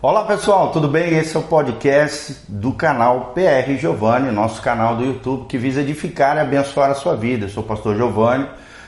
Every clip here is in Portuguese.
Olá pessoal, tudo bem? Esse é o podcast do canal PR Giovanni, nosso canal do YouTube que visa edificar e abençoar a sua vida. Eu sou o pastor Giovanni,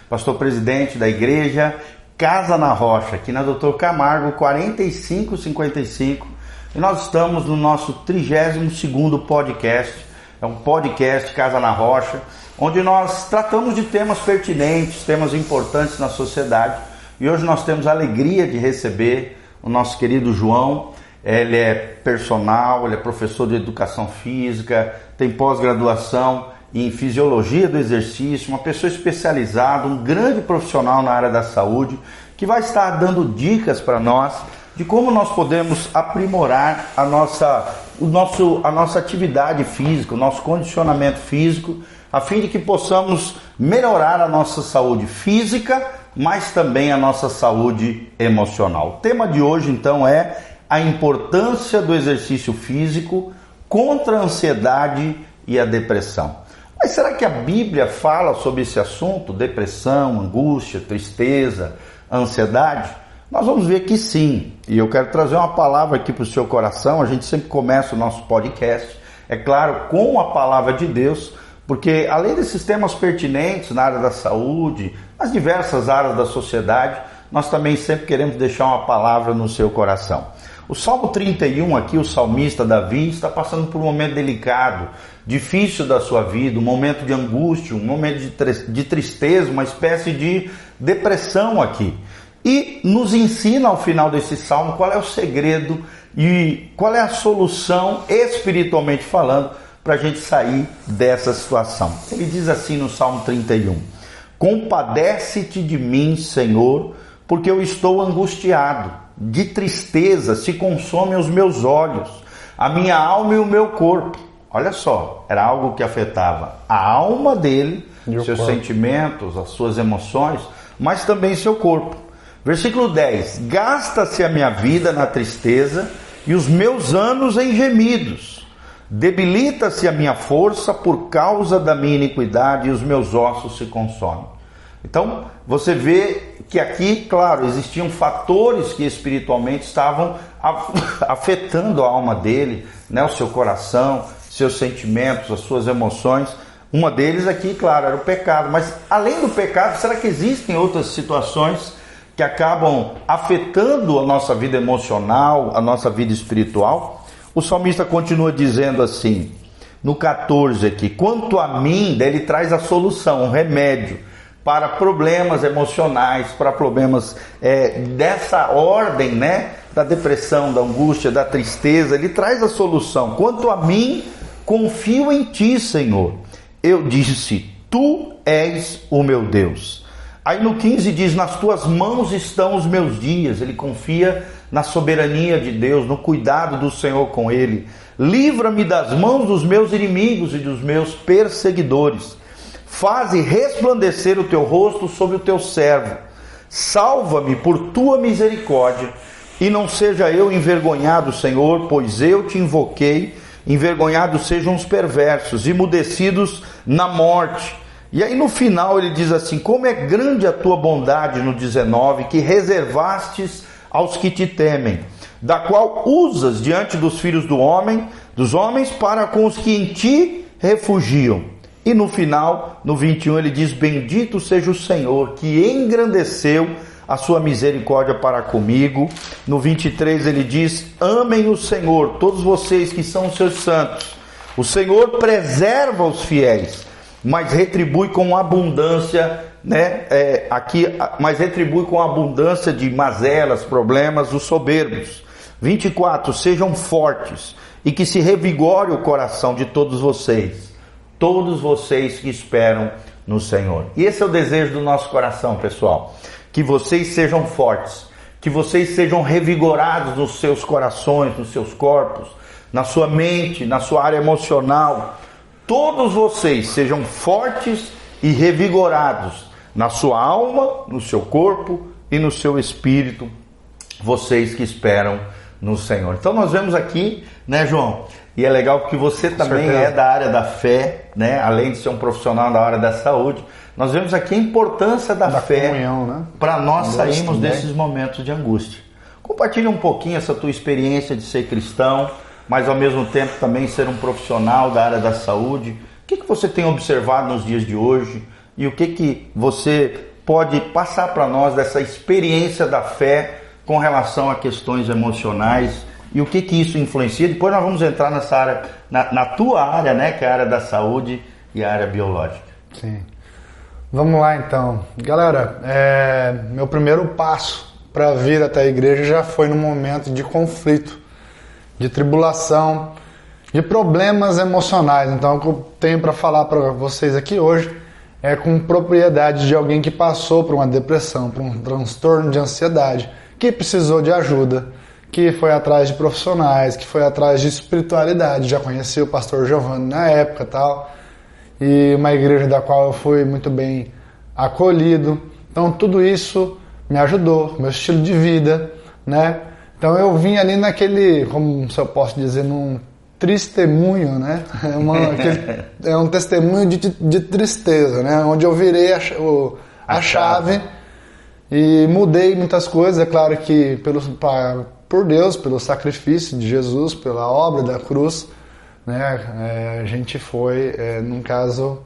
pastor presidente da igreja Casa na Rocha, aqui na Doutor Camargo 4555. E nós estamos no nosso 32º podcast. É um podcast Casa na Rocha, onde nós tratamos de temas pertinentes, temas importantes na sociedade. E hoje nós temos a alegria de receber o nosso querido João. Ele é personal, ele é professor de educação física, tem pós-graduação em fisiologia do exercício, uma pessoa especializada, um grande profissional na área da saúde, que vai estar dando dicas para nós de como nós podemos aprimorar a nossa, o nosso, a nossa atividade física, o nosso condicionamento físico, a fim de que possamos melhorar a nossa saúde física, mas também a nossa saúde emocional. O tema de hoje então é a importância do exercício físico contra a ansiedade e a depressão. Mas será que a Bíblia fala sobre esse assunto? Depressão, angústia, tristeza, ansiedade? Nós vamos ver que sim. E eu quero trazer uma palavra aqui para o seu coração. A gente sempre começa o nosso podcast, é claro, com a palavra de Deus, porque além desses temas pertinentes na área da saúde, nas diversas áreas da sociedade, nós também sempre queremos deixar uma palavra no seu coração. O Salmo 31 aqui, o salmista Davi está passando por um momento delicado, difícil da sua vida, um momento de angústia, um momento de tristeza, uma espécie de depressão aqui. E nos ensina ao final desse salmo qual é o segredo e qual é a solução, espiritualmente falando, para a gente sair dessa situação. Ele diz assim no Salmo 31: Compadece-te de mim, Senhor, porque eu estou angustiado de tristeza se consomem os meus olhos, a minha alma e o meu corpo. Olha só, era algo que afetava a alma dele, seus corpo. sentimentos, as suas emoções, mas também seu corpo. Versículo 10: Gasta-se a minha vida na tristeza e os meus anos em gemidos. Debilita-se a minha força por causa da minha iniquidade e os meus ossos se consomem. Então, você vê que aqui, claro, existiam fatores que espiritualmente estavam afetando a alma dele, né, o seu coração, seus sentimentos, as suas emoções. Uma deles aqui, claro, era o pecado. Mas além do pecado, será que existem outras situações que acabam afetando a nossa vida emocional, a nossa vida espiritual? O salmista continua dizendo assim, no 14 aqui: quanto a mim, ele traz a solução, um remédio para problemas emocionais, para problemas é, dessa ordem, né? Da depressão, da angústia, da tristeza. Ele traz a solução. Quanto a mim, confio em ti, Senhor. Eu disse: Tu és o meu Deus. Aí no 15 diz: Nas tuas mãos estão os meus dias. Ele confia na soberania de Deus, no cuidado do Senhor com ele. Livra-me das mãos dos meus inimigos e dos meus perseguidores Faze resplandecer o teu rosto sobre o teu servo. Salva-me por tua misericórdia, e não seja eu envergonhado, Senhor, pois eu te invoquei. Envergonhados sejam os perversos, imudecidos na morte. E aí no final ele diz assim: Como é grande a tua bondade, no 19, que reservastes aos que te temem, da qual usas diante dos filhos do homem, dos homens, para com os que em ti refugiam. E no final, no 21, ele diz: Bendito seja o Senhor que engrandeceu a sua misericórdia para comigo. No 23 ele diz: Amem o Senhor, todos vocês que são seus santos. O Senhor preserva os fiéis, mas retribui com abundância, né? É, aqui, mas retribui com abundância de mazelas, problemas, os soberbos. 24: Sejam fortes e que se revigore o coração de todos vocês todos vocês que esperam no Senhor. E esse é o desejo do nosso coração, pessoal. Que vocês sejam fortes, que vocês sejam revigorados nos seus corações, nos seus corpos, na sua mente, na sua área emocional. Todos vocês sejam fortes e revigorados na sua alma, no seu corpo e no seu espírito, vocês que esperam no Senhor. Então nós vemos aqui, né, João, e é legal porque você também é da área da fé, né? além de ser um profissional da área da saúde. Nós vemos aqui a importância da, da fé né? para nós sairmos desses momentos de angústia. Compartilha um pouquinho essa tua experiência de ser cristão, mas ao mesmo tempo também ser um profissional da área da saúde. O que, que você tem observado nos dias de hoje e o que, que você pode passar para nós dessa experiência da fé com relação a questões emocionais e o que, que isso influencia? Depois nós vamos entrar nessa área, na, na tua área, né, que é a área da saúde e a área biológica. Sim. Vamos lá então. Galera, é, meu primeiro passo para vir até a igreja já foi no momento de conflito, de tribulação, de problemas emocionais. Então, o que eu tenho para falar para vocês aqui hoje é com propriedade de alguém que passou por uma depressão, por um transtorno de ansiedade, que precisou de ajuda, que foi atrás de profissionais, que foi atrás de espiritualidade. Já conheci o pastor Giovanni na época tal, e uma igreja da qual eu fui muito bem acolhido. Então, tudo isso me ajudou, meu estilo de vida, né? Então eu vim ali naquele, como se eu posso dizer, num testemunho, né? É, uma, aquele, é um testemunho de, de, tristeza, né? Onde eu virei a, o, a, a chave, chave e mudei muitas coisas. É claro que pelo, pra, por Deus, pelo sacrifício de Jesus, pela obra da cruz, né? É, a gente foi, é, num caso,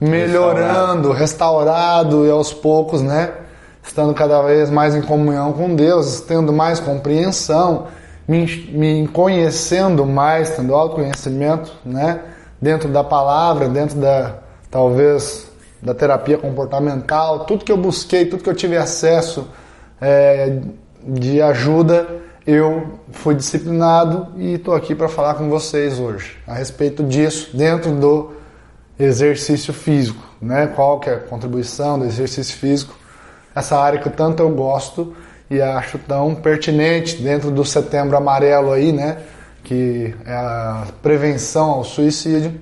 melhorando, restaurado. e aos poucos, né? estando cada vez mais em comunhão com Deus, tendo mais compreensão, me, me conhecendo mais, tendo autoconhecimento, né? Dentro da palavra, dentro da, talvez, da terapia comportamental, tudo que eu busquei, tudo que eu tive acesso é, de ajuda, eu fui disciplinado e estou aqui para falar com vocês hoje a respeito disso dentro do exercício físico, né? Qual que é a contribuição do exercício físico essa área que tanto eu gosto e acho tão pertinente dentro do setembro amarelo aí, né? Que é a prevenção ao suicídio.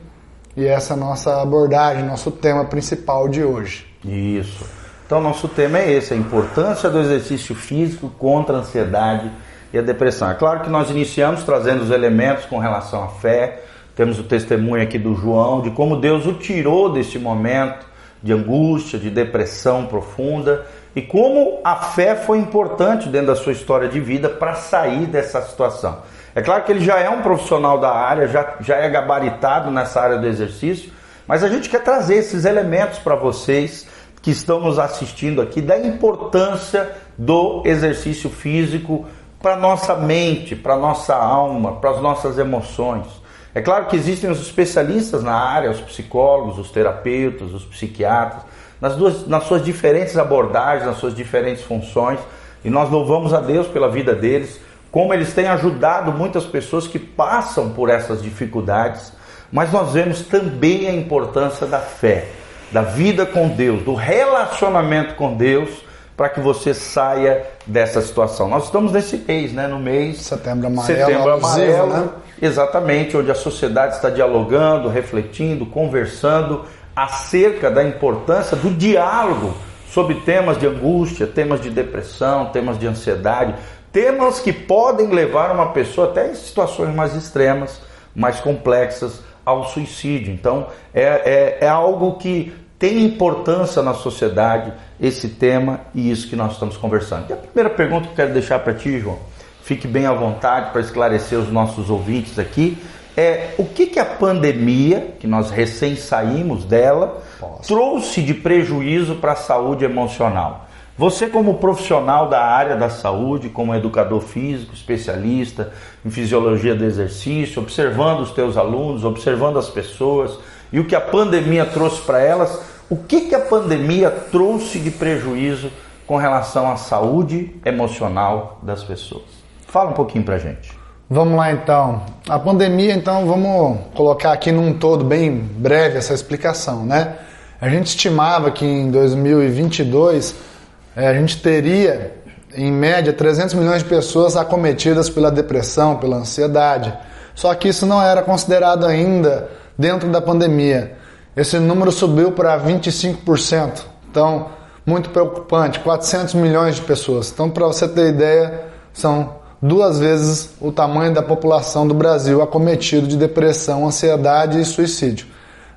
E essa é nossa abordagem, nosso tema principal de hoje. Isso. Então, nosso tema é esse: a importância do exercício físico contra a ansiedade e a depressão. É claro que nós iniciamos trazendo os elementos com relação à fé. Temos o testemunho aqui do João de como Deus o tirou desse momento de angústia, de depressão profunda e como a fé foi importante dentro da sua história de vida para sair dessa situação. É claro que ele já é um profissional da área, já, já é gabaritado nessa área do exercício, mas a gente quer trazer esses elementos para vocês que estão nos assistindo aqui, da importância do exercício físico para nossa mente, para nossa alma, para as nossas emoções. É claro que existem os especialistas na área, os psicólogos, os terapeutas, os psiquiatras, nas, duas, nas suas diferentes abordagens, nas suas diferentes funções. E nós louvamos a Deus pela vida deles, como eles têm ajudado muitas pessoas que passam por essas dificuldades. Mas nós vemos também a importância da fé, da vida com Deus, do relacionamento com Deus, para que você saia dessa situação. Nós estamos nesse mês, né? No mês setembro amarelo, setembro amarelo né? exatamente onde a sociedade está dialogando, refletindo, conversando acerca da importância do diálogo sobre temas de angústia, temas de depressão, temas de ansiedade, temas que podem levar uma pessoa até em situações mais extremas, mais complexas, ao suicídio. Então é, é, é algo que tem importância na sociedade, esse tema e isso que nós estamos conversando. E a primeira pergunta que eu quero deixar para ti, João, fique bem à vontade para esclarecer os nossos ouvintes aqui é o que, que a pandemia, que nós recém saímos dela, Posso. trouxe de prejuízo para a saúde emocional. Você, como profissional da área da saúde, como educador físico, especialista em fisiologia do exercício, observando os teus alunos, observando as pessoas e o que a pandemia trouxe para elas, o que, que a pandemia trouxe de prejuízo com relação à saúde emocional das pessoas? Fala um pouquinho para gente. Vamos lá então. A pandemia, então, vamos colocar aqui num todo bem breve essa explicação, né? A gente estimava que em 2022 é, a gente teria, em média, 300 milhões de pessoas acometidas pela depressão, pela ansiedade. Só que isso não era considerado ainda dentro da pandemia. Esse número subiu para 25%. Então, muito preocupante, 400 milhões de pessoas. Então, para você ter ideia, são duas vezes o tamanho da população do Brasil acometido de depressão, ansiedade e suicídio,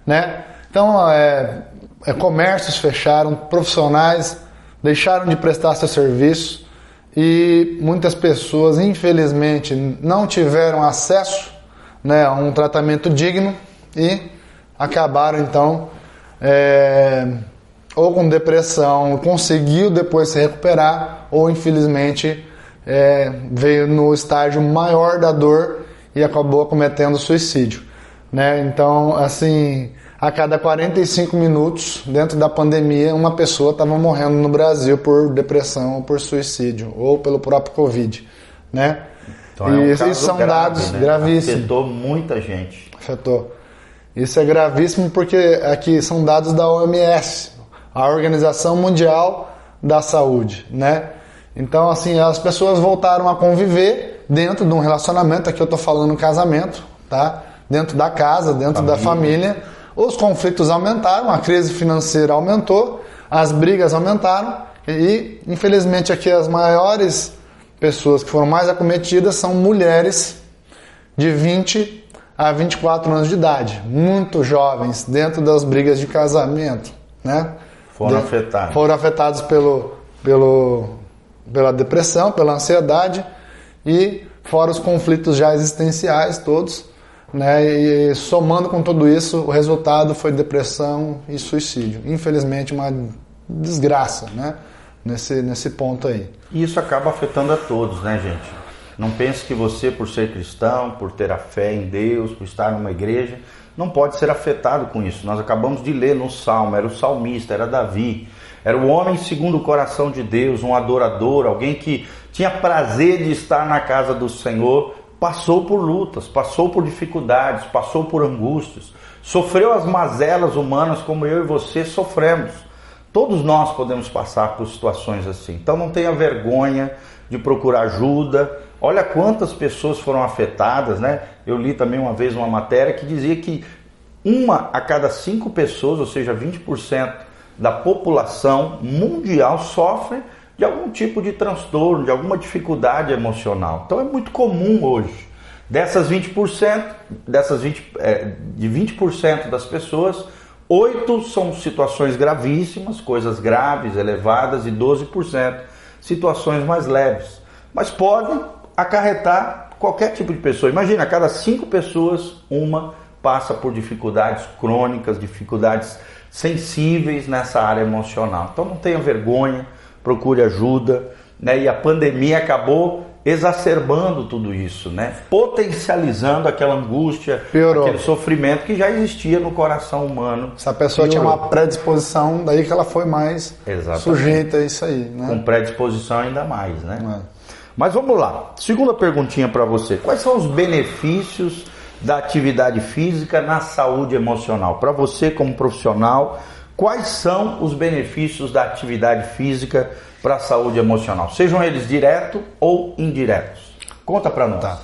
né? Então, é, é, comércios fecharam, profissionais deixaram de prestar seu serviço e muitas pessoas, infelizmente, não tiveram acesso né, a um tratamento digno e acabaram então é, ou com depressão, conseguiu depois se recuperar, ou infelizmente é, veio no estágio maior da dor e acabou cometendo suicídio. Né? Então, assim, a cada 45 minutos, dentro da pandemia, uma pessoa estava morrendo no Brasil por depressão ou por suicídio, ou pelo próprio Covid. Né? Então, e é um esses são grave, dados né? gravíssimos. Afetou muita gente. Afetou. Isso é gravíssimo porque aqui são dados da OMS, a Organização Mundial da Saúde, né? Então, assim, as pessoas voltaram a conviver dentro de um relacionamento, aqui eu estou falando casamento, tá? Dentro da casa, dentro da família. Os conflitos aumentaram, a crise financeira aumentou, as brigas aumentaram e, infelizmente, aqui as maiores pessoas que foram mais acometidas são mulheres de 20 a 24 anos de idade, muito jovens, dentro das brigas de casamento, né? Foram De- afetados. Foram afetados pelo, pelo, pela depressão, pela ansiedade e fora os conflitos já existenciais todos, né? E somando com tudo isso, o resultado foi depressão e suicídio. Infelizmente, uma desgraça, né? Nesse, nesse ponto aí. E isso acaba afetando a todos, né, gente? Não pense que você, por ser cristão, por ter a fé em Deus, por estar numa igreja, não pode ser afetado com isso. Nós acabamos de ler no Salmo, era o salmista, era Davi, era o homem segundo o coração de Deus, um adorador, alguém que tinha prazer de estar na casa do Senhor, passou por lutas, passou por dificuldades, passou por angústias, sofreu as mazelas humanas como eu e você sofremos. Todos nós podemos passar por situações assim. Então não tenha vergonha de procurar ajuda. Olha quantas pessoas foram afetadas, né? Eu li também uma vez uma matéria que dizia que uma a cada cinco pessoas, ou seja, 20% da população mundial sofre de algum tipo de transtorno, de alguma dificuldade emocional. Então é muito comum hoje. Dessas 20%, dessas 20, é, de 20% das pessoas, 8 são situações gravíssimas, coisas graves, elevadas, e 12% situações mais leves. Mas podem acarretar qualquer tipo de pessoa. Imagina, a cada 5 pessoas, uma passa por dificuldades crônicas, dificuldades sensíveis nessa área emocional. Então não tenha vergonha, procure ajuda. Né? E a pandemia acabou exacerbando tudo isso, né? potencializando aquela angústia, Piorou. aquele sofrimento que já existia no coração humano. Se a pessoa tinha Piorou. uma predisposição, daí que ela foi mais Exatamente. sujeita a isso aí, né? Com predisposição ainda mais, né? É. Mas vamos lá. Segunda perguntinha para você. Quais são os benefícios da atividade física na saúde emocional? Para você como profissional, quais são os benefícios da atividade física para a saúde emocional? Sejam eles diretos ou indiretos. Conta para nós. Tá.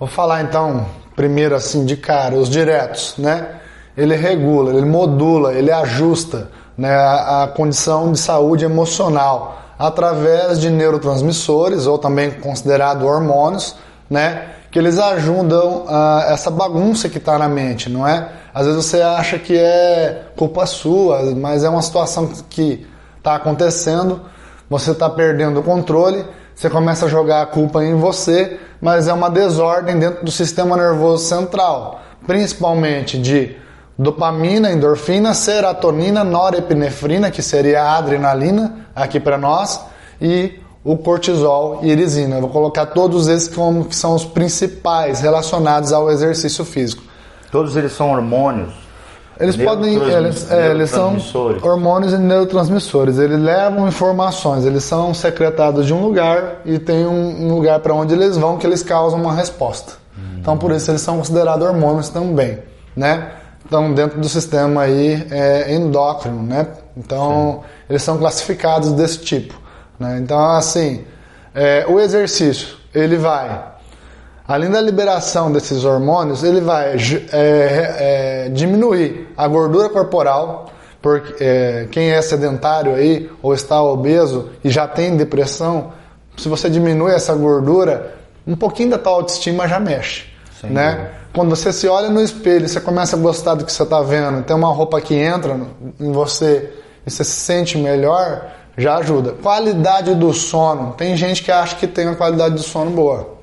Vou falar então, primeiro assim, de cara, os diretos, né? Ele regula, ele modula, ele ajusta né, a, a condição de saúde emocional através de neurotransmissores, ou também considerado hormônios, né? Que eles ajudam a essa bagunça que está na mente, não é? Às vezes você acha que é culpa sua, mas é uma situação que está acontecendo, você está perdendo o controle, você começa a jogar a culpa em você, mas é uma desordem dentro do sistema nervoso central, principalmente de dopamina, endorfina, serotonina, norepinefrina, que seria a adrenalina aqui para nós, e o cortisol e irisina. Eu vou colocar todos esses como que são os principais relacionados ao exercício físico. Todos eles são hormônios. Eles podem, eles, é, eles são hormônios e neurotransmissores. Eles levam informações, eles são secretados de um lugar e tem um, lugar para onde eles vão que eles causam uma resposta. Então por isso eles são considerados hormônios também, né? Então dentro do sistema aí é, endócrino, né? Então eles são classificados desse tipo, né? Então assim, é, o exercício ele vai Além da liberação desses hormônios, ele vai é, é, diminuir a gordura corporal, porque é, quem é sedentário aí ou está obeso e já tem depressão, se você diminui essa gordura, um pouquinho da tua autoestima já mexe, Sem né? dúvida. Quando você se olha no espelho, você começa a gostar do que você está vendo, tem uma roupa que entra em você e você se sente melhor, já ajuda. Qualidade do sono. Tem gente que acha que tem uma qualidade do sono boa.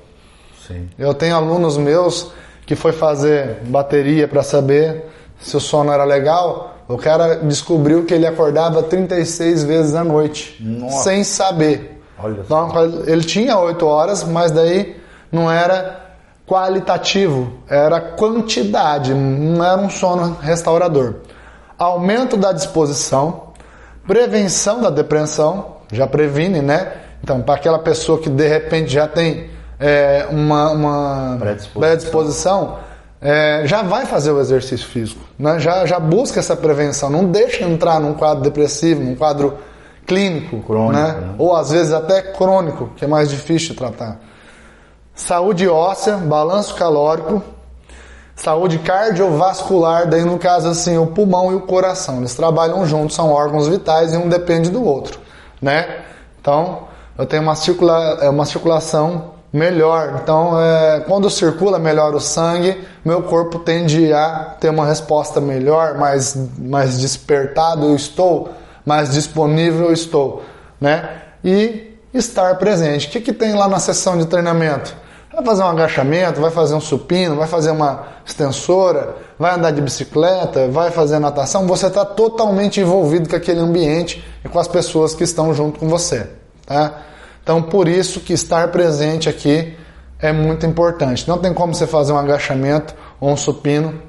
Sim. Eu tenho alunos meus que foi fazer bateria para saber se o sono era legal. O cara descobriu que ele acordava 36 vezes à noite, Nossa. sem saber. Olha Então, ele tinha 8 horas, mas daí não era qualitativo, era quantidade, não era um sono restaurador. Aumento da disposição, prevenção da depressão, já previne, né? Então, para aquela pessoa que de repente já tem é, uma, uma Predisposição. predisposição, é, já vai fazer o exercício físico, né? já, já busca essa prevenção, não deixa entrar num quadro depressivo, num quadro clínico, Crônico, né? né? ou às vezes até crônico, que é mais difícil de tratar. Saúde óssea, balanço calórico, saúde cardiovascular, daí no caso assim, o pulmão e o coração, eles trabalham juntos, são órgãos vitais e um depende do outro, né? Então, eu tenho uma, circula, é, uma circulação melhor, então é, quando circula melhor o sangue, meu corpo tende a ter uma resposta melhor, mais, mais despertado eu estou, mais disponível eu estou, né? E estar presente. O que, que tem lá na sessão de treinamento? Vai fazer um agachamento, vai fazer um supino, vai fazer uma extensora, vai andar de bicicleta, vai fazer natação. Você está totalmente envolvido com aquele ambiente e com as pessoas que estão junto com você. Tá? Então, por isso que estar presente aqui é muito importante. Não tem como você fazer um agachamento ou um supino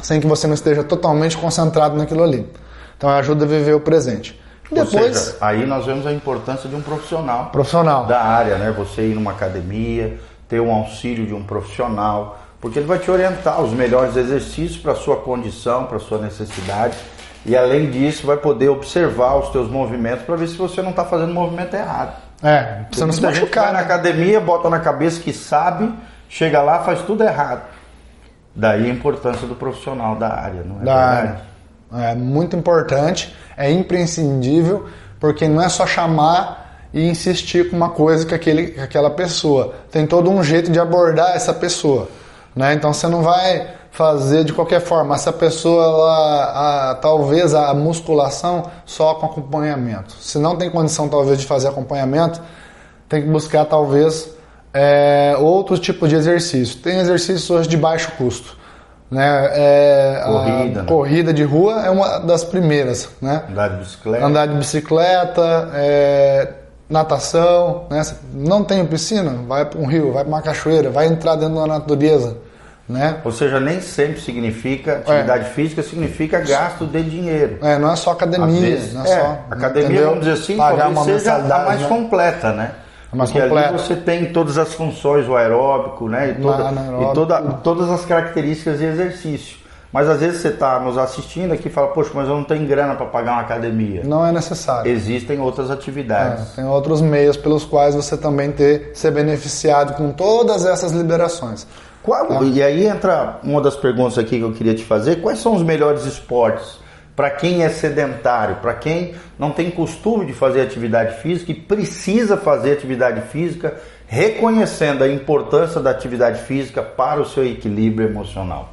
sem que você não esteja totalmente concentrado naquilo ali. Então, ajuda a viver o presente. Ou Depois, seja, aí nós vemos a importância de um profissional profissional. da área, né? Você ir numa academia, ter um auxílio de um profissional, porque ele vai te orientar os melhores exercícios para sua condição, para sua necessidade. E além disso, vai poder observar os teus movimentos para ver se você não está fazendo o movimento errado. É, você não se gente machucar. na academia, bota na cabeça que sabe, chega lá, faz tudo errado. Daí a importância do profissional da área, não é da verdade? área. É muito importante, é imprescindível, porque não é só chamar e insistir com uma coisa que, aquele, que aquela pessoa. Tem todo um jeito de abordar essa pessoa. Né? Então você não vai fazer de qualquer forma. Essa pessoa, ela, a- talvez a musculação só com acompanhamento. Se não tem condição, talvez, de fazer acompanhamento, tem que buscar, talvez, é, outro tipo de exercício. Tem exercícios hoje de baixo custo. Né? É, a Corrida, né? corrida de rua é uma das primeiras. Né? Andar de bicicleta. Andar de bicicleta, é, natação. Né? Não tem piscina? Vai para um rio, vai para uma cachoeira, vai entrar dentro da natureza. Né? Ou seja, nem sempre significa atividade física, significa gasto de dinheiro. É, não é só Às academia, vezes, não é, é, só. academia, entendeu? vamos dizer assim, Pagar uma seja a mais né? completa, né? A mais Porque completa. ali você tem todas as funções, o aeróbico, né? E, toda- anaeróbico. e toda- todas as características de exercício. Mas às vezes você está nos assistindo aqui e fala, poxa, mas eu não tenho grana para pagar uma academia. Não é necessário. Existem outras atividades. É, tem outros meios pelos quais você também ter ser beneficiado com todas essas liberações. Qual- E aí entra uma das perguntas aqui que eu queria te fazer: quais são os melhores esportes para quem é sedentário, para quem não tem costume de fazer atividade física e precisa fazer atividade física, reconhecendo a importância da atividade física para o seu equilíbrio emocional?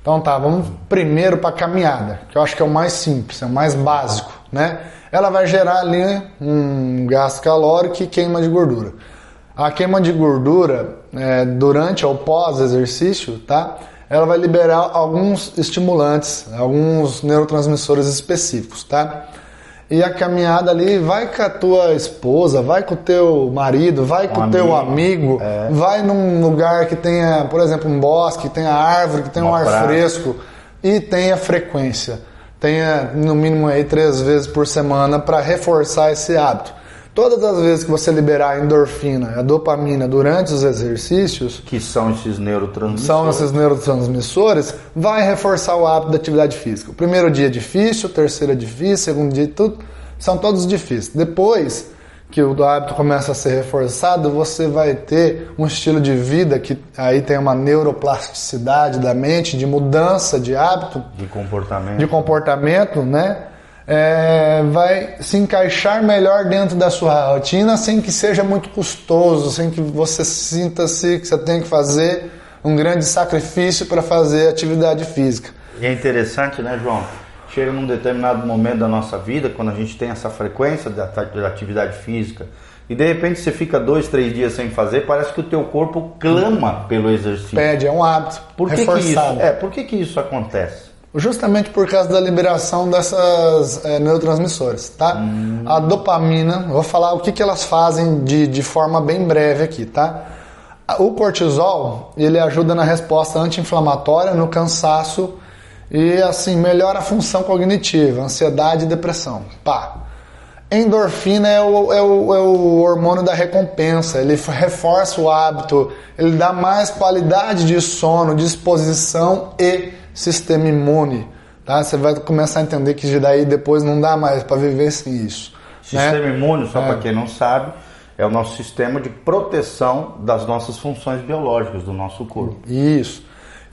Então tá, vamos primeiro para a caminhada, que eu acho que é o mais simples, é o mais básico, né? Ela vai gerar ali um gasto calórico e queima de gordura. A queima de gordura é, durante ou pós-exercício, tá? Ela vai liberar alguns estimulantes, alguns neurotransmissores específicos, tá? E a caminhada ali vai com a tua esposa, vai com o teu marido, vai com Um o teu amigo, amigo, vai num lugar que tenha, por exemplo, um bosque, que tenha árvore, que tenha Uma um ar praia. fresco e tenha frequência. Tenha no mínimo aí três vezes por semana para reforçar esse hábito. Todas as vezes que você liberar a endorfina, a dopamina durante os exercícios, Que são esses neurotransmissores? são esses neurotransmissores, vai reforçar o hábito da atividade física. O primeiro dia é difícil, o terceiro é difícil, o segundo dia tudo, são todos difíceis. Depois que o hábito começa a ser reforçado, você vai ter um estilo de vida que aí tem uma neuroplasticidade da mente, de mudança de hábito, De comportamento. de comportamento, né? É, vai se encaixar melhor dentro da sua rotina sem que seja muito custoso, sem que você sinta-se que você tem que fazer um grande sacrifício para fazer atividade física. E é interessante, né, João? chega num determinado momento da nossa vida, quando a gente tem essa frequência da, da atividade física, e de repente você fica dois, três dias sem fazer, parece que o teu corpo clama pelo exercício. Pede, é um hábito. Por que, que isso? É, por que, que isso acontece? Justamente por causa da liberação dessas é, neurotransmissores, tá? Hum. A dopamina, vou falar o que, que elas fazem de, de forma bem breve aqui, tá? O cortisol, ele ajuda na resposta anti-inflamatória, no cansaço e assim melhora a função cognitiva, ansiedade e depressão. Pá. Endorfina é o, é, o, é o hormônio da recompensa, ele reforça o hábito, ele dá mais qualidade de sono, disposição e sistema imune. Tá? Você vai começar a entender que daí depois não dá mais para viver sem isso. Né? Sistema né? imune, só é. para quem não sabe, é o nosso sistema de proteção das nossas funções biológicas do nosso corpo. Isso.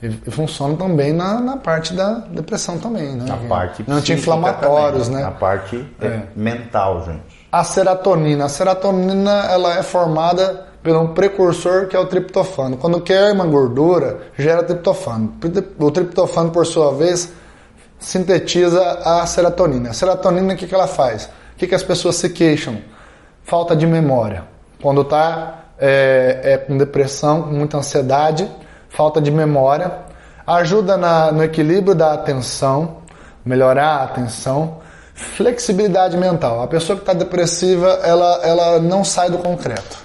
E, funciona também na, na parte da depressão também, né? Na parte anti-inflamatórios, né? Na parte é. é. mental, gente. A serotonina. A serotonina ela é formada por um precursor que é o triptofano. Quando queima gordura, gera triptofano. O triptofano, por sua vez, sintetiza a serotonina. A serotonina, o que, que ela faz? O que, que as pessoas se queixam? Falta de memória. Quando está é, é, com depressão, com muita ansiedade, falta de memória. Ajuda na, no equilíbrio da atenção, melhorar a atenção. Flexibilidade mental. A pessoa que está depressiva, ela, ela não sai do concreto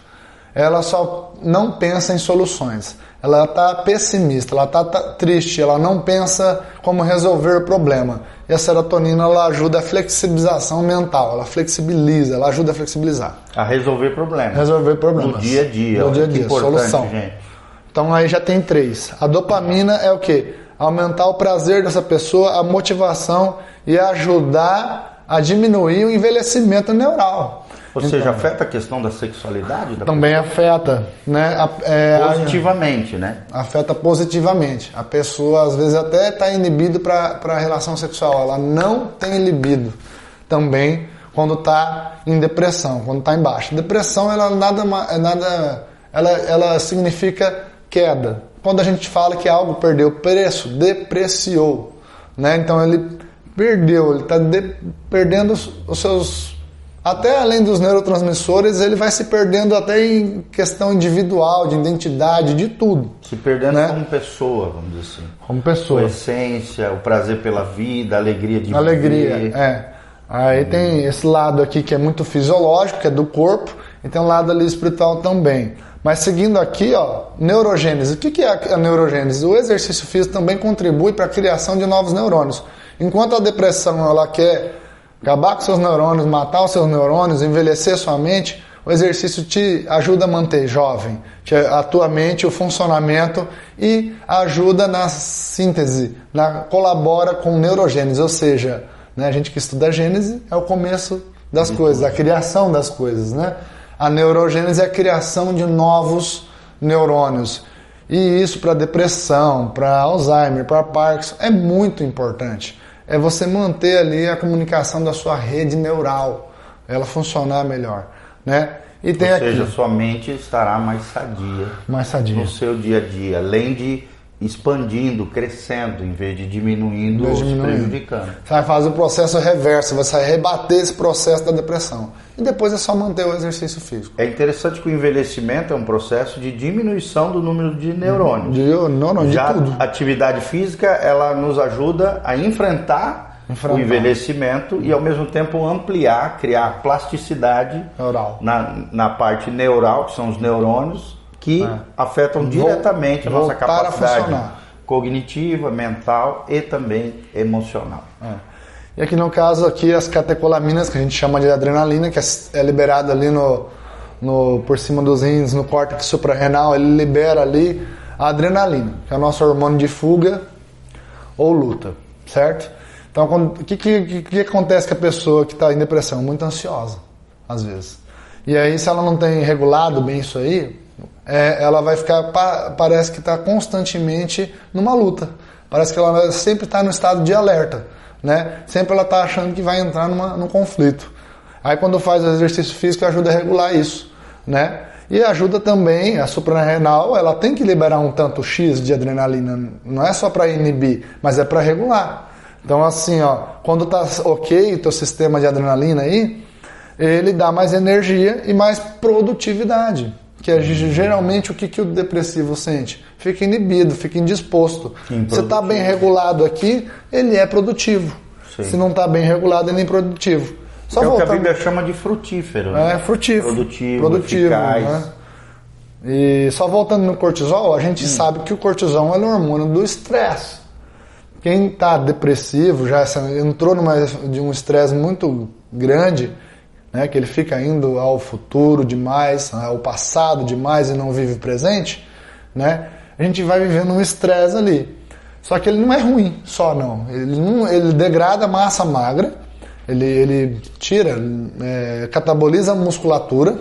ela só não pensa em soluções. Ela está pessimista, ela está tá triste, ela não pensa como resolver o problema. E a serotonina ela ajuda a flexibilização mental, ela flexibiliza, ela ajuda a flexibilizar. A resolver problemas. Resolver problemas. Do dia a dia. Do dia a dia, solução. Gente. Então aí já tem três. A dopamina é o que? Aumentar o prazer dessa pessoa, a motivação e ajudar a diminuir o envelhecimento neural. Ou então, seja, afeta a questão da sexualidade? Da também pessoa? afeta, né? É, positivamente, a, né? Afeta positivamente. A pessoa às vezes até está inibido para a relação sexual, ela não tem libido também quando está em depressão, quando está em baixa. Depressão ela nada, é nada ela, ela significa queda. Quando a gente fala que algo perdeu preço, depreciou, né? Então ele perdeu, ele está perdendo os seus até além dos neurotransmissores, ele vai se perdendo até em questão individual, de identidade, de tudo. Se perdendo né? como pessoa, vamos dizer assim. Como pessoa. A essência, o prazer pela vida, a alegria de alegria, viver. é. Aí hum. tem esse lado aqui que é muito fisiológico, que é do corpo, e tem um lado ali espiritual também. Mas seguindo aqui, ó, neurogênese. O que é a neurogênese? O exercício físico também contribui para a criação de novos neurônios. Enquanto a depressão ela quer acabar com seus neurônios, matar os seus neurônios, envelhecer sua mente, o exercício te ajuda a manter jovem, a tua mente, o funcionamento e ajuda na síntese, na, colabora com neurogênese, ou seja, né, a gente que estuda a gênese é o começo das de coisas, tudo. a criação das coisas, né? A neurogênese é a criação de novos neurônios. E isso para depressão, para Alzheimer, para Parkinson é muito importante é você manter ali a comunicação da sua rede neural, ela funcionar melhor, né? E tem Ou seja, aqui, sua mente estará mais sadia, mais sadia no seu dia a dia, além de expandindo, crescendo, em vez de diminuindo ou prejudicando. Você vai fazer o processo reverso, você vai rebater esse processo da depressão. E depois é só manter o exercício físico. É interessante que o envelhecimento é um processo de diminuição do número de neurônios. De neurônios, Já de tudo. a atividade física, ela nos ajuda a enfrentar, enfrentar. o envelhecimento e ao mesmo tempo ampliar, criar plasticidade neural. Na, na parte neural, que são os neurônios, que é. afetam diretamente a nossa capacidade cognitiva, mental e também emocional. É. E aqui no caso aqui as catecolaminas que a gente chama de adrenalina, que é liberada ali no, no por cima dos rins, no córtex suprarrenal, ele libera ali a adrenalina, que é o nosso hormônio de fuga ou luta, certo? Então, o que, que, que, acontece com a pessoa que está em depressão? Muito ansiosa, às vezes. E aí, se ela não tem regulado bem isso aí, é, ela vai ficar, parece que está constantemente numa luta. Parece que ela sempre está no estado de alerta. Né? Sempre ela está achando que vai entrar numa, num conflito. Aí quando faz o exercício físico ajuda a regular isso. Né? E ajuda também, a suprarrenal, ela tem que liberar um tanto X de adrenalina. Não é só para inibir, mas é para regular. Então, assim, ó, quando tá ok o teu sistema de adrenalina aí, ele dá mais energia e mais produtividade. Que é geralmente o que, que o depressivo sente? Fica inibido, fica indisposto. Se está bem regulado aqui, ele é produtivo. Sim. Se não está bem regulado, ele é improdutivo. Só é o que a Bíblia chama de frutífero. Né? É, frutífero. Produtivo, produtivo eficaz. Né? E só voltando no cortisol, a gente hum. sabe que o cortisol é o hormônio do estresse. Quem está depressivo, já entrou numa, de um estresse muito grande, né, que ele fica indo ao futuro demais, ao passado demais e não vive o presente, né, a gente vai vivendo um estresse ali. Só que ele não é ruim, só não. Ele, não, ele degrada a massa magra, ele, ele tira, é, cataboliza a musculatura,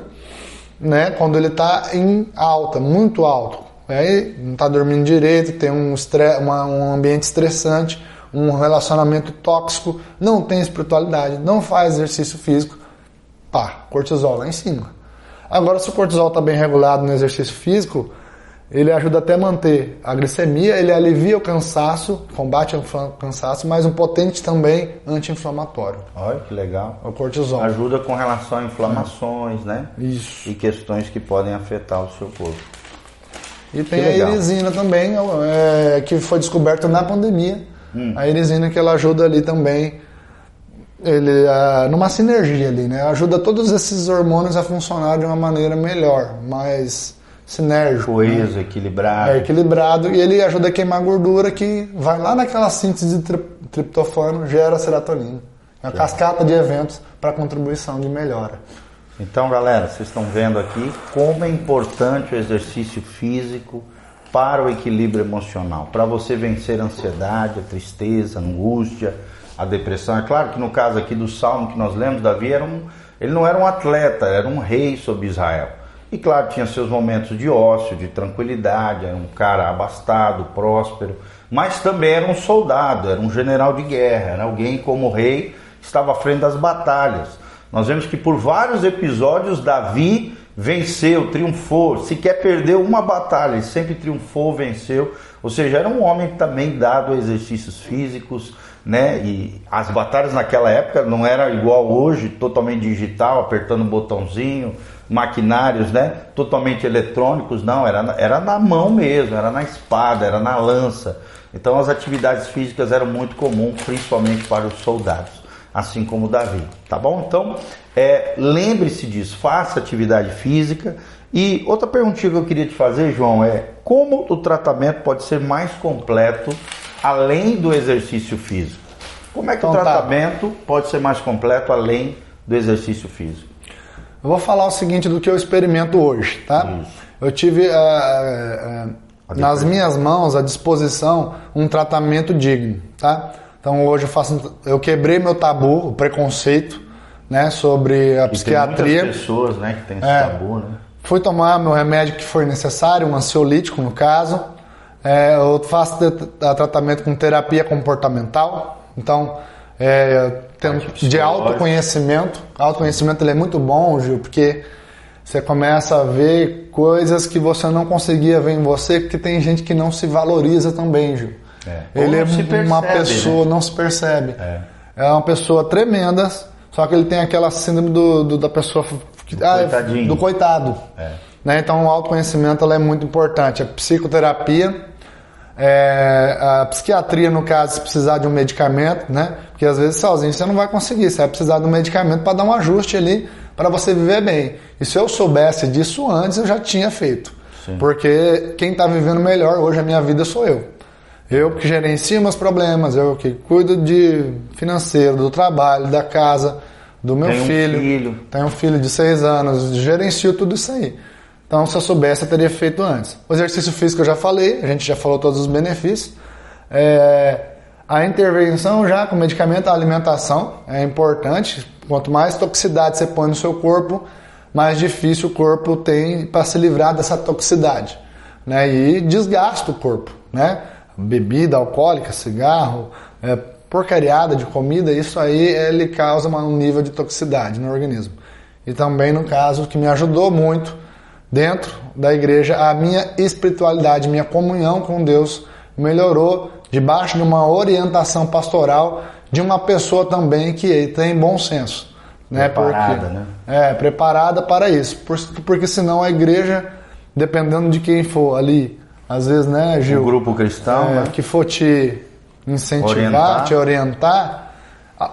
né, quando ele está em alta, muito alto. Aí não está dormindo direito, tem um, estresse, uma, um ambiente estressante, um relacionamento tóxico, não tem espiritualidade, não faz exercício físico, pá, cortisol lá em cima. Agora, se o cortisol está bem regulado no exercício físico, ele ajuda até a manter a glicemia, ele alivia o cansaço, combate o cansaço, mas um potente também anti-inflamatório. Olha que legal. O cortisol. Ajuda com relação a inflamações, é. né? Isso. E questões que podem afetar o seu corpo. E tem a irisina também, é, que foi descoberta na pandemia. Hum. A irisina que ela ajuda ali também, ele, uh, numa sinergia ali, né? Ajuda todos esses hormônios a funcionar de uma maneira melhor, mais sinérgico. Coeso, né? equilibrado. É equilibrado e ele ajuda a queimar gordura que vai lá naquela síntese de tri triptofano, gera serotonina. É uma cascata de eventos para contribuição de melhora. Então, galera, vocês estão vendo aqui como é importante o exercício físico para o equilíbrio emocional, para você vencer a ansiedade, a tristeza, a angústia, a depressão. É claro que no caso aqui do salmo que nós lemos, Davi era um, ele não era um atleta, era um rei sobre Israel. E claro, tinha seus momentos de ócio, de tranquilidade, era um cara abastado, próspero, mas também era um soldado, era um general de guerra, era alguém como rei estava à frente das batalhas. Nós vemos que por vários episódios Davi venceu, triunfou, sequer perdeu uma batalha, ele sempre triunfou, venceu. Ou seja, era um homem também dado a exercícios físicos, né? E as batalhas naquela época não era igual hoje, totalmente digital, apertando um botãozinho, maquinários, né? Totalmente eletrônicos, não, era, era na mão mesmo, era na espada, era na lança. Então as atividades físicas eram muito comuns, principalmente para os soldados, assim como Davi, tá bom? Então é, lembre-se disso, faça atividade física. E outra perguntinha que eu queria te fazer, João, é como o tratamento pode ser mais completo além do exercício físico? Como é que então, o tá. tratamento tá. pode ser mais completo além do exercício físico? Eu vou falar o seguinte do que eu experimento hoje, tá? Isso. Eu tive uh, uh, nas minhas mãos à disposição um tratamento digno, tá? Então hoje eu faço, eu quebrei meu tabu, o preconceito, né, sobre a psiquiatria. Tem pessoas, né, que tem esse é, tabu, né? Fui tomar meu remédio que foi necessário, um ansiolítico no caso. É, eu faço tratamento com terapia comportamental. Então, é, tem, de autoconhecimento. Autoconhecimento ele é muito bom, Gil, porque você começa a ver coisas que você não conseguia ver em você, porque tem gente que não se valoriza também, Gil. É. Ele é percebe, uma pessoa, né? não se percebe. É. é. uma pessoa tremenda, só que ele tem aquela síndrome do, do da pessoa do, ah, do coitado. É. Né? Então o autoconhecimento é muito importante. A psicoterapia é, a psiquiatria, no caso, se precisar de um medicamento, né? Porque às vezes sozinho você não vai conseguir, você vai precisar de um medicamento para dar um ajuste ali para você viver bem. E se eu soubesse disso antes, eu já tinha feito. Sim. Porque quem está vivendo melhor hoje a minha vida sou eu. Eu que gerencio meus problemas, eu que cuido de financeiro, do trabalho, da casa, do meu filho. Um filho. Tenho um filho de seis anos, gerencio tudo isso aí. Então, se eu soubesse, eu teria feito antes. O exercício físico eu já falei, a gente já falou todos os benefícios. É, a intervenção já com medicamento, a alimentação é importante. Quanto mais toxicidade você põe no seu corpo, mais difícil o corpo tem para se livrar dessa toxicidade. Né? E desgasta o corpo. Né? Bebida alcoólica, cigarro, é, porcariada de comida, isso aí ele causa um nível de toxicidade no organismo. E também no caso que me ajudou muito dentro da igreja a minha espiritualidade, minha comunhão com Deus melhorou debaixo de uma orientação pastoral de uma pessoa também que tem bom senso. Né? Preparada, porque, né? É, preparada para isso. Porque, porque senão a igreja, dependendo de quem for ali, às vezes, né, Gil? O grupo cristão, é, né? que for te incentivar, Orientar. te orientar,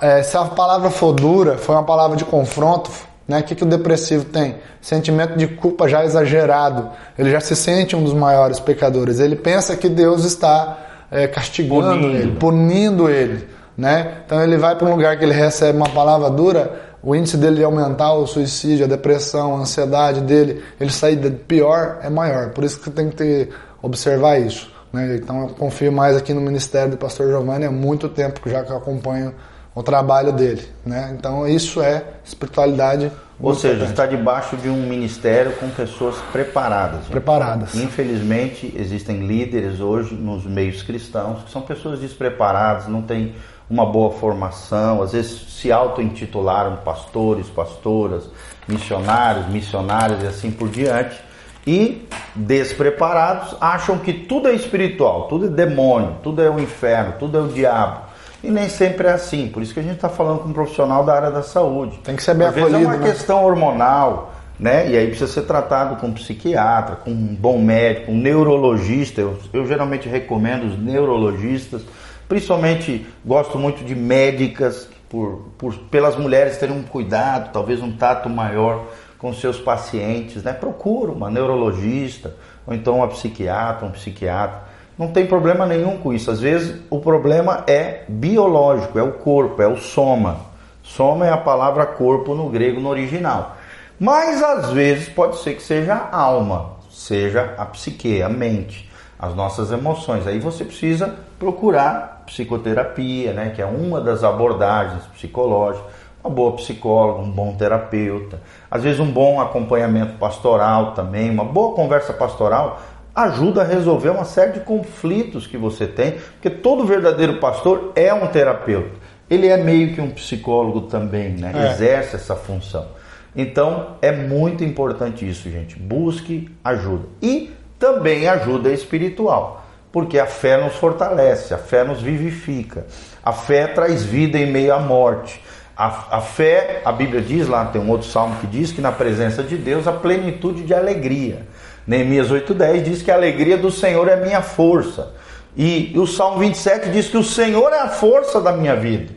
é, se a palavra for dura, foi uma palavra de confronto, né? O que, que o depressivo tem? Sentimento de culpa já exagerado. Ele já se sente um dos maiores pecadores. Ele pensa que Deus está é, castigando Punindo. ele, punindo ele. Né? Então ele vai para um lugar que ele recebe uma palavra dura, o índice dele de aumentar o suicídio, a depressão, a ansiedade dele, ele sair de pior é maior. Por isso que tem que ter, observar isso. Né? Então eu confio mais aqui no ministério do pastor Giovanni há muito tempo que já que eu acompanho o trabalho dele. Né? Então isso é espiritualidade. Ou seja, está debaixo de um ministério com pessoas preparadas. gente. preparadas. Infelizmente, existem líderes hoje nos meios cristãos que são pessoas despreparadas, não têm uma boa formação, às vezes se auto-intitularam pastores, pastoras, missionários, missionárias e assim por diante. E despreparados acham que tudo é espiritual, tudo é demônio, tudo é o inferno, tudo é o diabo. E nem sempre é assim. Por isso que a gente está falando com um profissional da área da saúde. Tem que ser bem Às vezes é uma acolhido, né? questão hormonal, né? E aí precisa ser tratado com um psiquiatra, com um bom médico, um neurologista. Eu, eu geralmente recomendo os neurologistas, principalmente gosto muito de médicas, por, por, pelas mulheres terem um cuidado, talvez um tato maior com seus pacientes, né? Procura uma neurologista, ou então uma psiquiatra, um psiquiatra. Não tem problema nenhum com isso. Às vezes o problema é biológico, é o corpo, é o soma. Soma é a palavra corpo no grego no original. Mas às vezes pode ser que seja a alma, seja a psique, a mente, as nossas emoções. Aí você precisa procurar psicoterapia, né, que é uma das abordagens psicológicas, uma boa psicóloga, um bom terapeuta, às vezes um bom acompanhamento pastoral também, uma boa conversa pastoral ajuda a resolver uma série de conflitos que você tem, porque todo verdadeiro pastor é um terapeuta. Ele é meio que um psicólogo também, né? É. Exerce essa função. Então é muito importante isso, gente. Busque ajuda. E também ajuda espiritual, porque a fé nos fortalece, a fé nos vivifica, a fé traz vida em meio à morte. A, a fé, a Bíblia diz lá, tem um outro salmo que diz que na presença de Deus a plenitude de alegria. Neemias 8,10 diz que a alegria do Senhor é minha força. E o Salmo 27 diz que o Senhor é a força da minha vida.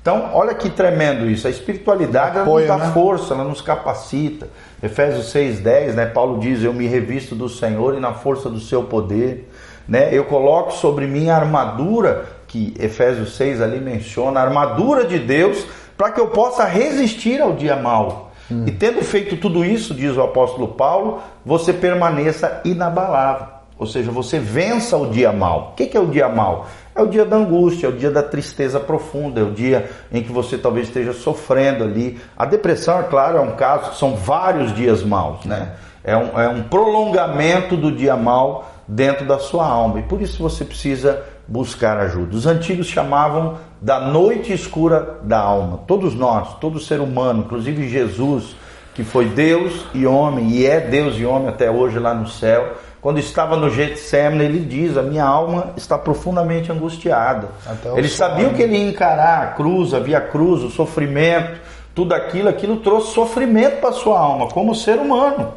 Então, olha que tremendo isso. A espiritualidade ela Apoio, nos dá né? força, ela nos capacita. Efésios 6,10, né? Paulo diz: Eu me revisto do Senhor e na força do seu poder. Né? Eu coloco sobre mim a armadura, que Efésios 6 ali menciona, a armadura de Deus, para que eu possa resistir ao dia mau. E tendo feito tudo isso, diz o apóstolo Paulo, você permaneça inabalável. Ou seja, você vença o dia mau. O que é o dia mau? É o dia da angústia, é o dia da tristeza profunda, é o dia em que você talvez esteja sofrendo ali. A depressão, é claro, é um caso, são vários dias maus, né? É um, é um prolongamento do dia mau dentro da sua alma. E por isso você precisa buscar ajuda. Os antigos chamavam da noite escura da alma. Todos nós, todo ser humano, inclusive Jesus, que foi Deus e homem, e é Deus e homem até hoje lá no céu, quando estava no Getsemane, ele diz: A minha alma está profundamente angustiada. Ele sabia que ele ia encarar a cruz, a via cruz, o sofrimento, tudo aquilo, aquilo trouxe sofrimento para sua alma, como ser humano.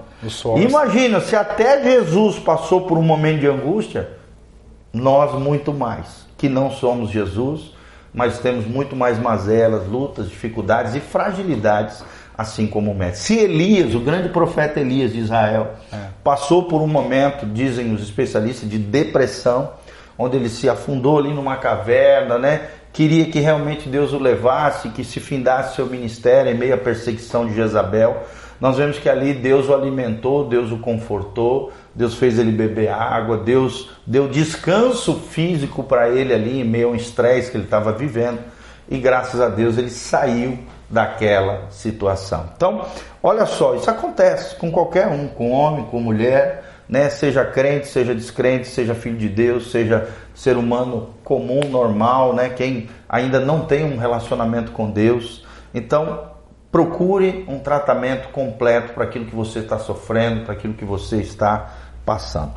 Imagina, se até Jesus passou por um momento de angústia, nós muito mais, que não somos Jesus, mas temos muito mais mazelas, lutas, dificuldades e fragilidades, assim como o mestre. Se Elias, o grande profeta Elias de Israel, passou por um momento, dizem os especialistas, de depressão, onde ele se afundou ali numa caverna, né? Queria que realmente Deus o levasse, que se findasse seu ministério em meio à perseguição de Jezabel. Nós vemos que ali Deus o alimentou, Deus o confortou, Deus fez ele beber água, Deus deu descanso físico para ele ali em meio a um estresse que ele estava vivendo. E graças a Deus ele saiu daquela situação. Então, olha só, isso acontece com qualquer um, com homem, com mulher, né? Seja crente, seja descrente, seja filho de Deus, seja ser humano comum, normal, né? Quem ainda não tem um relacionamento com Deus. Então, procure um tratamento completo para aquilo que você está sofrendo, para aquilo que você está passando.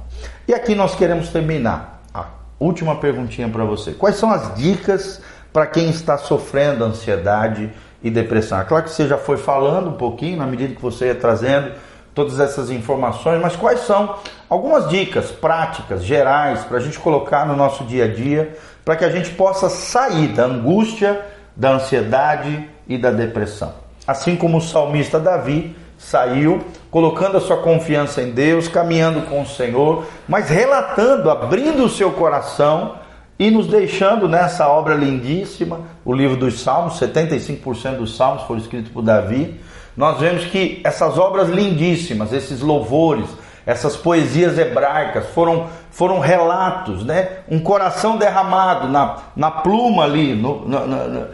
E aqui nós queremos terminar. Ah, última perguntinha para você. Quais são as dicas para quem está sofrendo ansiedade e depressão? É claro que você já foi falando um pouquinho na medida que você ia trazendo todas essas informações, mas quais são algumas dicas práticas, gerais, para a gente colocar no nosso dia a dia, para que a gente possa sair da angústia, da ansiedade e da depressão? Assim como o salmista Davi saiu colocando a sua confiança em Deus, caminhando com o Senhor, mas relatando, abrindo o seu coração e nos deixando nessa obra lindíssima, o livro dos Salmos, 75% dos Salmos foram escritos por Davi. Nós vemos que essas obras lindíssimas, esses louvores, essas poesias hebraicas foram, foram relatos, né? um coração derramado na, na pluma ali, no, no, no,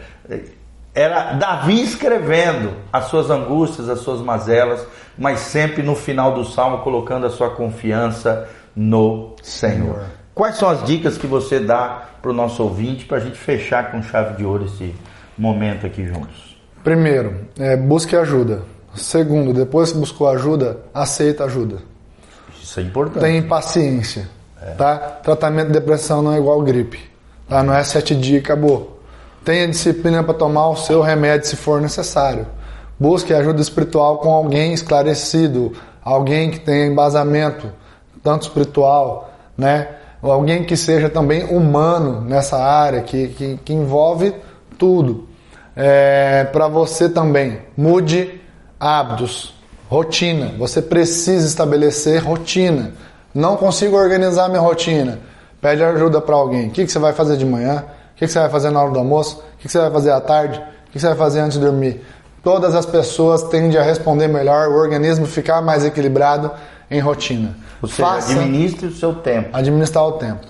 era Davi escrevendo as suas angústias, as suas mazelas, mas sempre no final do salmo colocando a sua confiança no Senhor. Quais são as dicas que você dá para o nosso ouvinte para a gente fechar com chave de ouro esse momento aqui juntos? Primeiro, é, busque ajuda. Segundo, depois que buscou ajuda, aceita ajuda. Isso é importante. Tenha paciência. É. Tá? Tratamento de depressão não é igual gripe. Tá? Não é sete dias e acabou. Tenha disciplina para tomar o seu remédio se for necessário. Busque ajuda espiritual com alguém esclarecido, alguém que tenha embasamento, tanto espiritual, né? Ou alguém que seja também humano nessa área, que, que, que envolve tudo. É, para você também, mude hábitos, rotina. Você precisa estabelecer rotina. Não consigo organizar minha rotina. Pede ajuda para alguém. O que, que você vai fazer de manhã? Que, que você vai fazer na hora do almoço? O que, você vai fazer à tarde? O que, que você vai fazer antes de dormir? Todas as pessoas tendem a responder melhor, o organismo ficar mais equilibrado em rotina. Ou seja, Faça, administre o seu tempo. Administrar o tempo.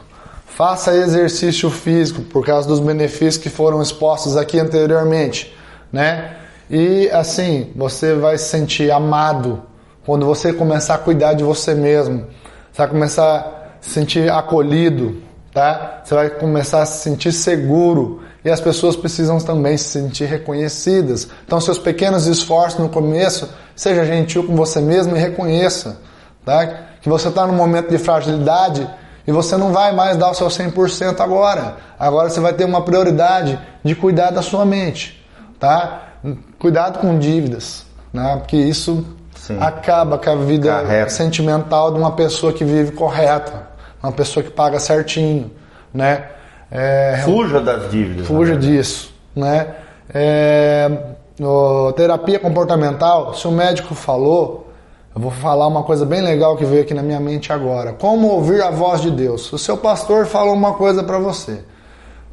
Faça exercício físico por causa dos benefícios que foram expostos aqui anteriormente, né? E assim, você vai se sentir amado quando você começar a cuidar de você mesmo. Você vai começar a se sentir acolhido, tá? Você vai começar a se sentir seguro e as pessoas precisam também se sentir reconhecidas. Então, seus pequenos esforços no começo, seja gentil com você mesmo e reconheça, tá? Que você está num momento de fragilidade e você não vai mais dar o seu 100% agora. Agora você vai ter uma prioridade de cuidar da sua mente, tá? Cuidado com dívidas, né? Porque isso Sim. acaba com a vida Carreta. sentimental de uma pessoa que vive correta uma pessoa que paga certinho, né? É, fuja das dívidas. Fuja disso, né? É, terapia comportamental, se o médico falou, eu vou falar uma coisa bem legal que veio aqui na minha mente agora. Como ouvir a voz de Deus? O seu pastor falou uma coisa para você.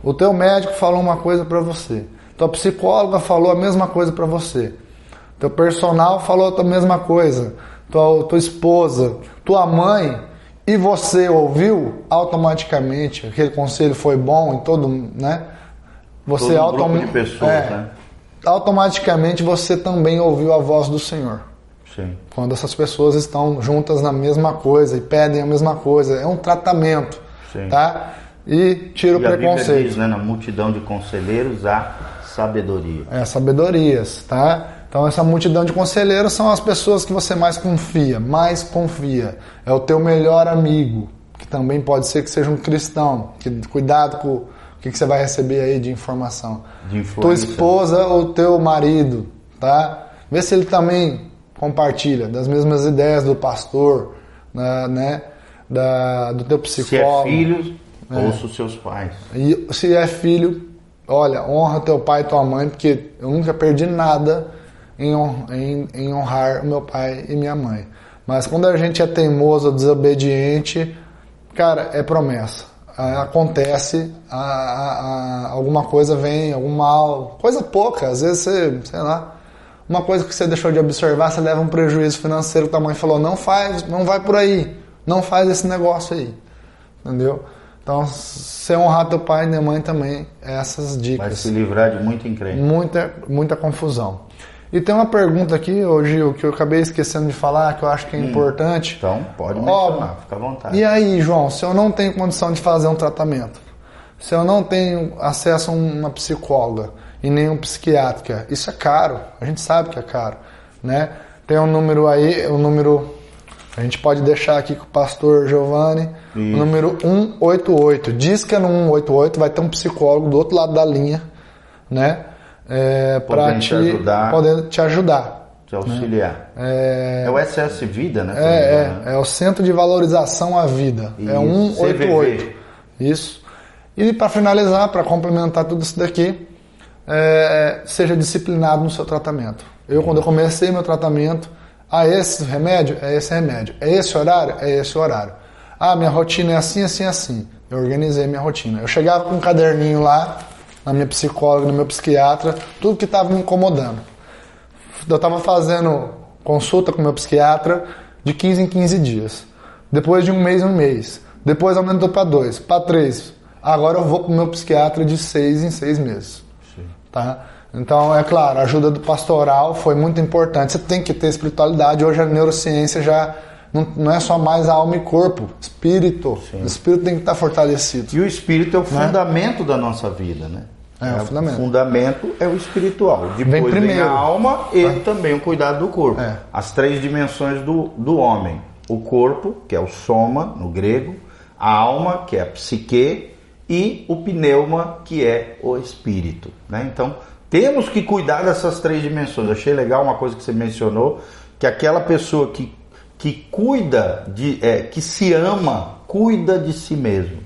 O teu médico falou uma coisa para você. Tua psicóloga falou a mesma coisa para você. Teu personal falou a mesma coisa. Tua, tua esposa, tua mãe e você ouviu, automaticamente aquele conselho foi bom e todo, né? Você todo autom... grupo de pessoas, é, né? Automaticamente você também ouviu a voz do Senhor. Sim. Quando essas pessoas estão juntas na mesma coisa e pedem a mesma coisa, é um tratamento, Sim. tá? E tira o preconceito. Diz, né, na multidão de conselheiros há sabedoria. É, sabedorias, tá? Então essa multidão de conselheiros são as pessoas que você mais confia, mais confia. É o teu melhor amigo, que também pode ser que seja um cristão. Que, cuidado com o que, que você vai receber aí de informação. De tua esposa ou teu marido, tá? Vê se ele também compartilha das mesmas ideias do pastor, né? né da, do teu psicólogo. Se é filho, é. ouça os seus pais. E se é filho, olha, honra teu pai e tua mãe, porque eu nunca perdi nada em, em, em honrar meu pai e minha mãe. Mas quando a gente é teimoso, desobediente, cara, é promessa. Acontece, a, a, a, alguma coisa vem, algum mal, coisa pouca, às vezes você, sei lá, uma coisa que você deixou de observar, você leva um prejuízo financeiro, tua mãe falou, não faz, não vai por aí, não faz esse negócio aí, entendeu? Então, se honrar teu pai e minha mãe também, essas dicas. Vai se livrar de muita encrenca. Muita, muita confusão. E tem uma pergunta aqui, ô Gil, que eu acabei esquecendo de falar, que eu acho que é hum. importante. Então, pode mencionar, fica à vontade. E aí, João, se eu não tenho condição de fazer um tratamento, se eu não tenho acesso a uma psicóloga e nem um psiquiátrica, isso é caro, a gente sabe que é caro, né? Tem um número aí, o um número A gente pode deixar aqui com o pastor Giovanni o número 188. Diz que é no 188, vai ter um psicólogo do outro lado da linha, né? É, para te, te ajudar. podendo te ajudar. Te auxiliar. É, É, o SS Vida, né? é, é, é o Centro de Valorização à Vida. É Isso, 188. CVV. Isso. E para finalizar, para complementar tudo isso daqui, é, seja disciplinado no seu tratamento. Eu, quando eu comecei meu tratamento, ah, esse remédio? É esse remédio. É esse horário? É esse horário. Ah, minha rotina é assim, assim, assim. Eu organizei minha rotina. Eu chegava com um caderninho lá, na minha psicóloga, no meu psiquiatra, tudo que estava me incomodando. Eu estava fazendo consulta com meu psiquiatra de 15 em 15 dias. Depois de um mês um mês. Depois aumentou para dois, para três. Agora eu vou para o meu psiquiatra de seis em seis meses. Tá? Então, é claro, a ajuda do pastoral foi muito importante. Você tem que ter espiritualidade. Hoje a neurociência já não, não é só mais alma e corpo, espírito. O espírito tem que estar fortalecido. E o espírito é o fundamento da nossa vida, né? É, o fundamento. fundamento é o espiritual. Depois vem, primeiro. a alma e também o cuidado do corpo. É. As três dimensões do, do homem. O corpo, que é o soma, no grego. A alma, que é a psique. E o pneuma, que é o espírito. Né? Então, temos que cuidar dessas três dimensões. Achei legal uma coisa que você mencionou, que aquela pessoa que, que cuida, de, é, que se ama, cuida de si mesmo.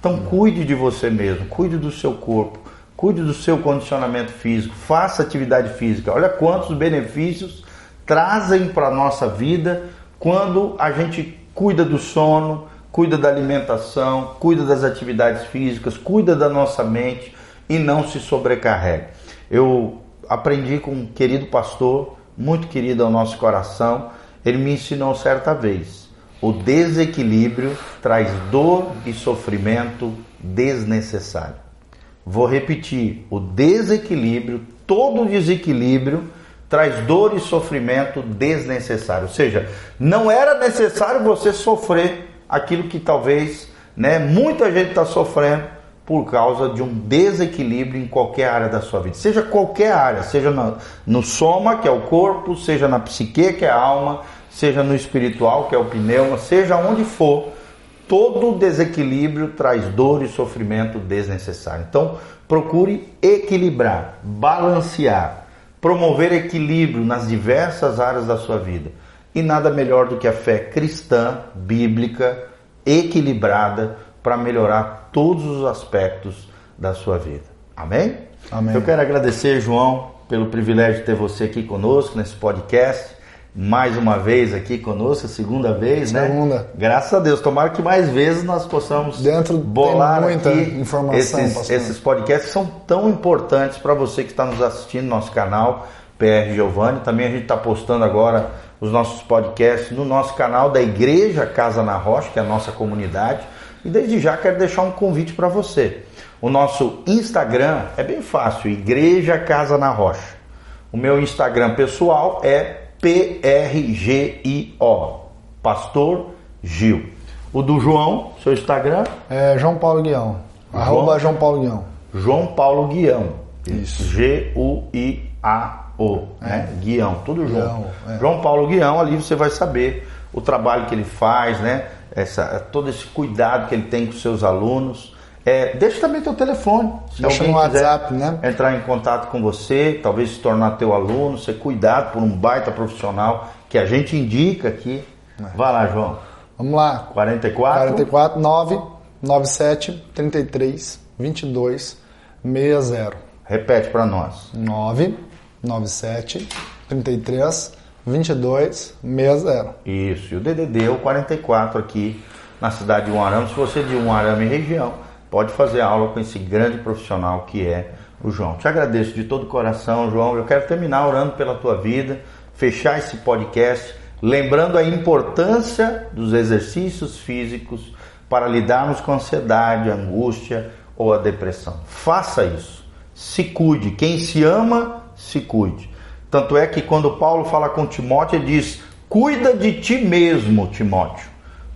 Então cuide de você mesmo, cuide do seu corpo, cuide do seu condicionamento físico, faça atividade física. Olha quantos benefícios trazem para a nossa vida quando a gente cuida do sono, cuida da alimentação, cuida das atividades físicas, cuida da nossa mente e não se sobrecarrega. Eu aprendi com um querido pastor, muito querido ao nosso coração, ele me ensinou certa vez: o desequilíbrio traz dor e sofrimento desnecessário. Vou repetir: o desequilíbrio, todo desequilíbrio traz dor e sofrimento desnecessário. Ou seja, não era necessário você sofrer aquilo que talvez né, muita gente está sofrendo por causa de um desequilíbrio em qualquer área da sua vida. Seja qualquer área, seja no, no soma, que é o corpo, seja na psique, que é a alma, seja no espiritual, que é o pneuma, seja onde for, todo desequilíbrio traz dor e sofrimento desnecessário. Então, procure equilibrar, balancear, promover equilíbrio nas diversas áreas da sua vida. E nada melhor do que a fé cristã, bíblica, equilibrada para melhorar todos os aspectos da sua vida. Amém? Amém. Eu quero agradecer, João, pelo privilégio de ter você aqui conosco nesse podcast. Mais uma vez aqui conosco, segunda vez, né? Segunda. Graças a Deus. Tomara que mais vezes nós possamos Dentro bolar muita aqui informação, esses, pastor. esses podcasts que são tão importantes para você que está nos assistindo no nosso canal PR Giovanni. Também a gente está postando agora os nossos podcasts no nosso canal da Igreja Casa na Rocha, que é a nossa comunidade. E desde já quero deixar um convite para você. O nosso Instagram é bem fácil, Igreja Casa na Rocha. O meu Instagram pessoal é PRGIO, Pastor Gil. O do João, seu Instagram, É João Paulo Guião. Arroba João Paulo Guião. João Paulo Guião. Isso. G-U-I-A-O, né? Guião, tudo João. Guião, é. João Paulo Guião, ali você vai saber o trabalho que ele faz, né? Essa, todo esse cuidado que ele tem com seus alunos. É, deixa também teu telefone. Se Deixa alguém no WhatsApp, né? entrar em contato com você, talvez se tornar teu aluno, ser cuidado por um baita profissional que a gente indica aqui. É. Vai lá, João. Vamos lá. 44 44 9 97 33 22 60. Repete para nós. 9 97 33 22 60. Isso, e o DDD é o 44 aqui na cidade de Uarame. Se você é de Uarame e região, pode fazer aula com esse grande profissional que é o João. Te agradeço de todo o coração, João. Eu quero terminar orando pela tua vida, fechar esse podcast, lembrando a importância dos exercícios físicos para lidarmos com a ansiedade, a angústia ou a depressão. Faça isso. Se cuide. Quem se ama, se cuide. Tanto é que quando Paulo fala com Timóteo, ele diz: Cuida de ti mesmo, Timóteo,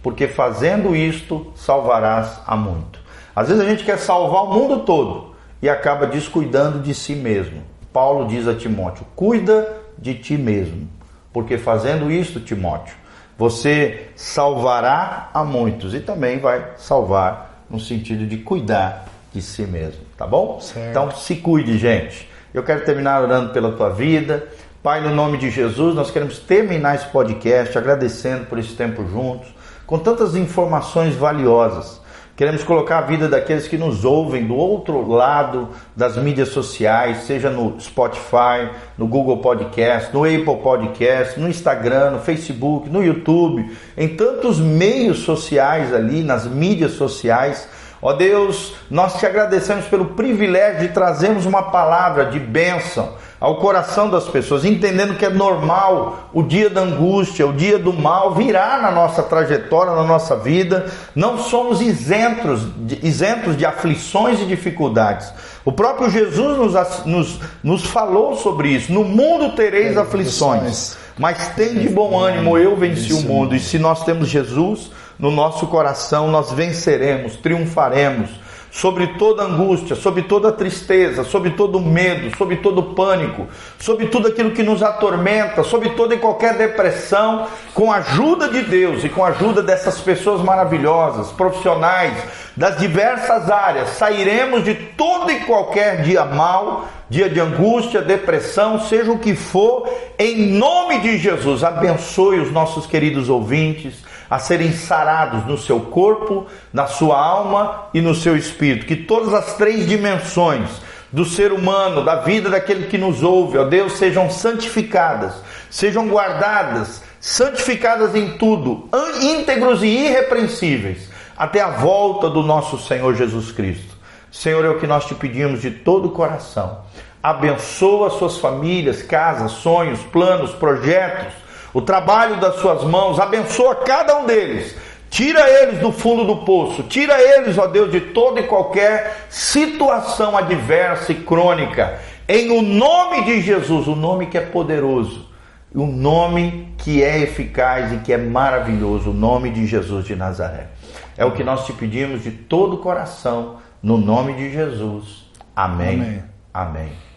porque fazendo isto salvarás a muito. Às vezes a gente quer salvar o mundo todo e acaba descuidando de si mesmo. Paulo diz a Timóteo: Cuida de ti mesmo, porque fazendo isto, Timóteo, Você salvará a muitos e também vai salvar no sentido de cuidar de si mesmo, tá bom? Certo. Então se cuide, gente. Eu quero terminar orando pela tua vida. Pai, no nome de Jesus, nós queremos terminar esse podcast agradecendo por esse tempo juntos, com tantas informações valiosas. Queremos colocar a vida daqueles que nos ouvem do outro lado das mídias sociais, seja no Spotify, no Google Podcast, no Apple Podcast, no Instagram, no Facebook, no YouTube, em tantos meios sociais ali, nas mídias sociais. Ó Deus, nós te agradecemos pelo privilégio de trazermos uma palavra de bênção ao coração das pessoas, entendendo que é normal o dia da angústia, o dia do mal virá na nossa trajetória, na nossa vida. Não somos isentos de, isentos de aflições e dificuldades. O próprio Jesus nos, nos, nos falou sobre isso. No mundo tereis aflições, mas tem de bom ânimo, eu venci o mundo. E se nós temos Jesus no nosso coração, nós venceremos, triunfaremos sobre toda angústia, sobre toda tristeza, sobre todo medo, sobre todo pânico, sobre tudo aquilo que nos atormenta, sobre toda e qualquer depressão, com a ajuda de Deus e com a ajuda dessas pessoas maravilhosas, profissionais das diversas áreas, sairemos de todo e qualquer dia mal, dia de angústia, depressão, seja o que for, em nome de Jesus. Abençoe os nossos queridos ouvintes a serem sarados no seu corpo, na sua alma e no seu espírito. Que todas as três dimensões do ser humano, da vida daquele que nos ouve, ó Deus, sejam santificadas, sejam guardadas, santificadas em tudo, íntegros e irrepreensíveis, até a volta do nosso Senhor Jesus Cristo. Senhor, é o que nós te pedimos de todo o coração. Abençoa suas famílias, casas, sonhos, planos, projetos o trabalho das suas mãos, abençoa cada um deles. Tira eles do fundo do poço, tira eles, ó Deus, de toda e qualquer situação adversa e crônica. Em o nome de Jesus, o nome que é poderoso, o nome que é eficaz e que é maravilhoso, o nome de Jesus de Nazaré. É o que nós te pedimos de todo o coração, no nome de Jesus. Amém. Amém. Amém.